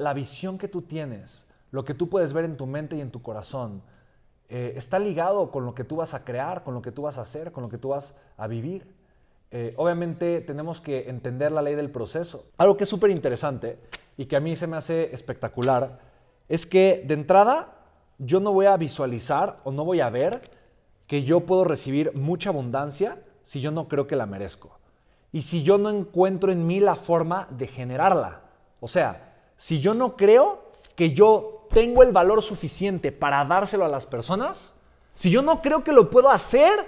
la visión que tú tienes, lo que tú puedes ver en tu mente y en tu corazón, eh, está ligado con lo que tú vas a crear, con lo que tú vas a hacer, con lo que tú vas a vivir. Eh, obviamente tenemos que entender la ley del proceso. Algo que es súper interesante y que a mí se me hace espectacular es que de entrada yo no voy a visualizar o no voy a ver que yo puedo recibir mucha abundancia si yo no creo que la merezco. Y si yo no encuentro en mí la forma de generarla. O sea, si yo no creo que yo tengo el valor suficiente para dárselo a las personas, si yo no creo que lo puedo hacer,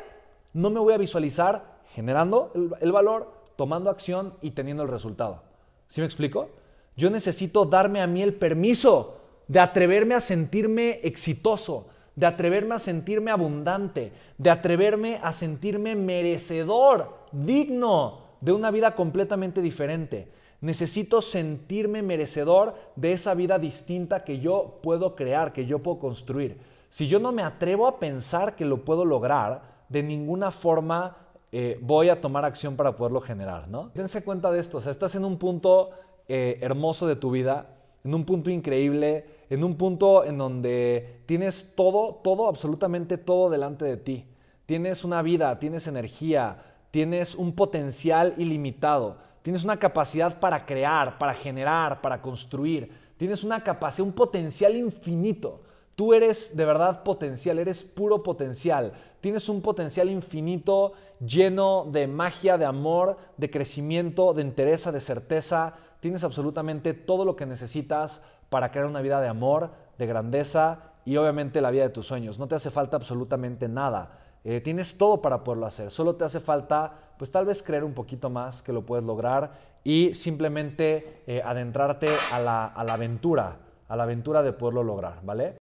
no me voy a visualizar generando el, valor, tomando acción y teniendo el resultado. ¿Sí me explico? Yo necesito darme a mí el permiso de atreverme a sentirme exitoso, de atreverme a sentirme abundante, de atreverme a sentirme merecedor, digno de una vida completamente diferente. Necesito sentirme merecedor de esa vida distinta que yo puedo crear, que yo puedo construir. Si yo no me atrevo a pensar que lo puedo lograr, de ninguna forma eh, voy a tomar acción para poderlo generar, ¿no? Dense cuenta de esto, o sea, estás en un punto eh, hermoso de tu vida, en un punto increíble, en un punto en donde tienes todo, todo, absolutamente todo delante de ti. Tienes una vida, tienes energía, tienes un potencial ilimitado Tienes una capacidad para crear, para generar, para construir. Tienes una capacidad, un potencial infinito. Tú eres de verdad potencial, eres puro potencial. Tienes un potencial infinito lleno de magia, de amor, de crecimiento, de entereza, de certeza. Tienes absolutamente todo lo que necesitas para crear una vida de amor, de grandeza y obviamente la vida de tus sueños. No te hace falta absolutamente nada. Eh, tienes todo para poderlo hacer. Solo te hace falta, pues tal vez creer un poquito más que lo puedes lograr y simplemente eh, adentrarte a la, a la aventura, a la aventura de poderlo lograr, ¿vale?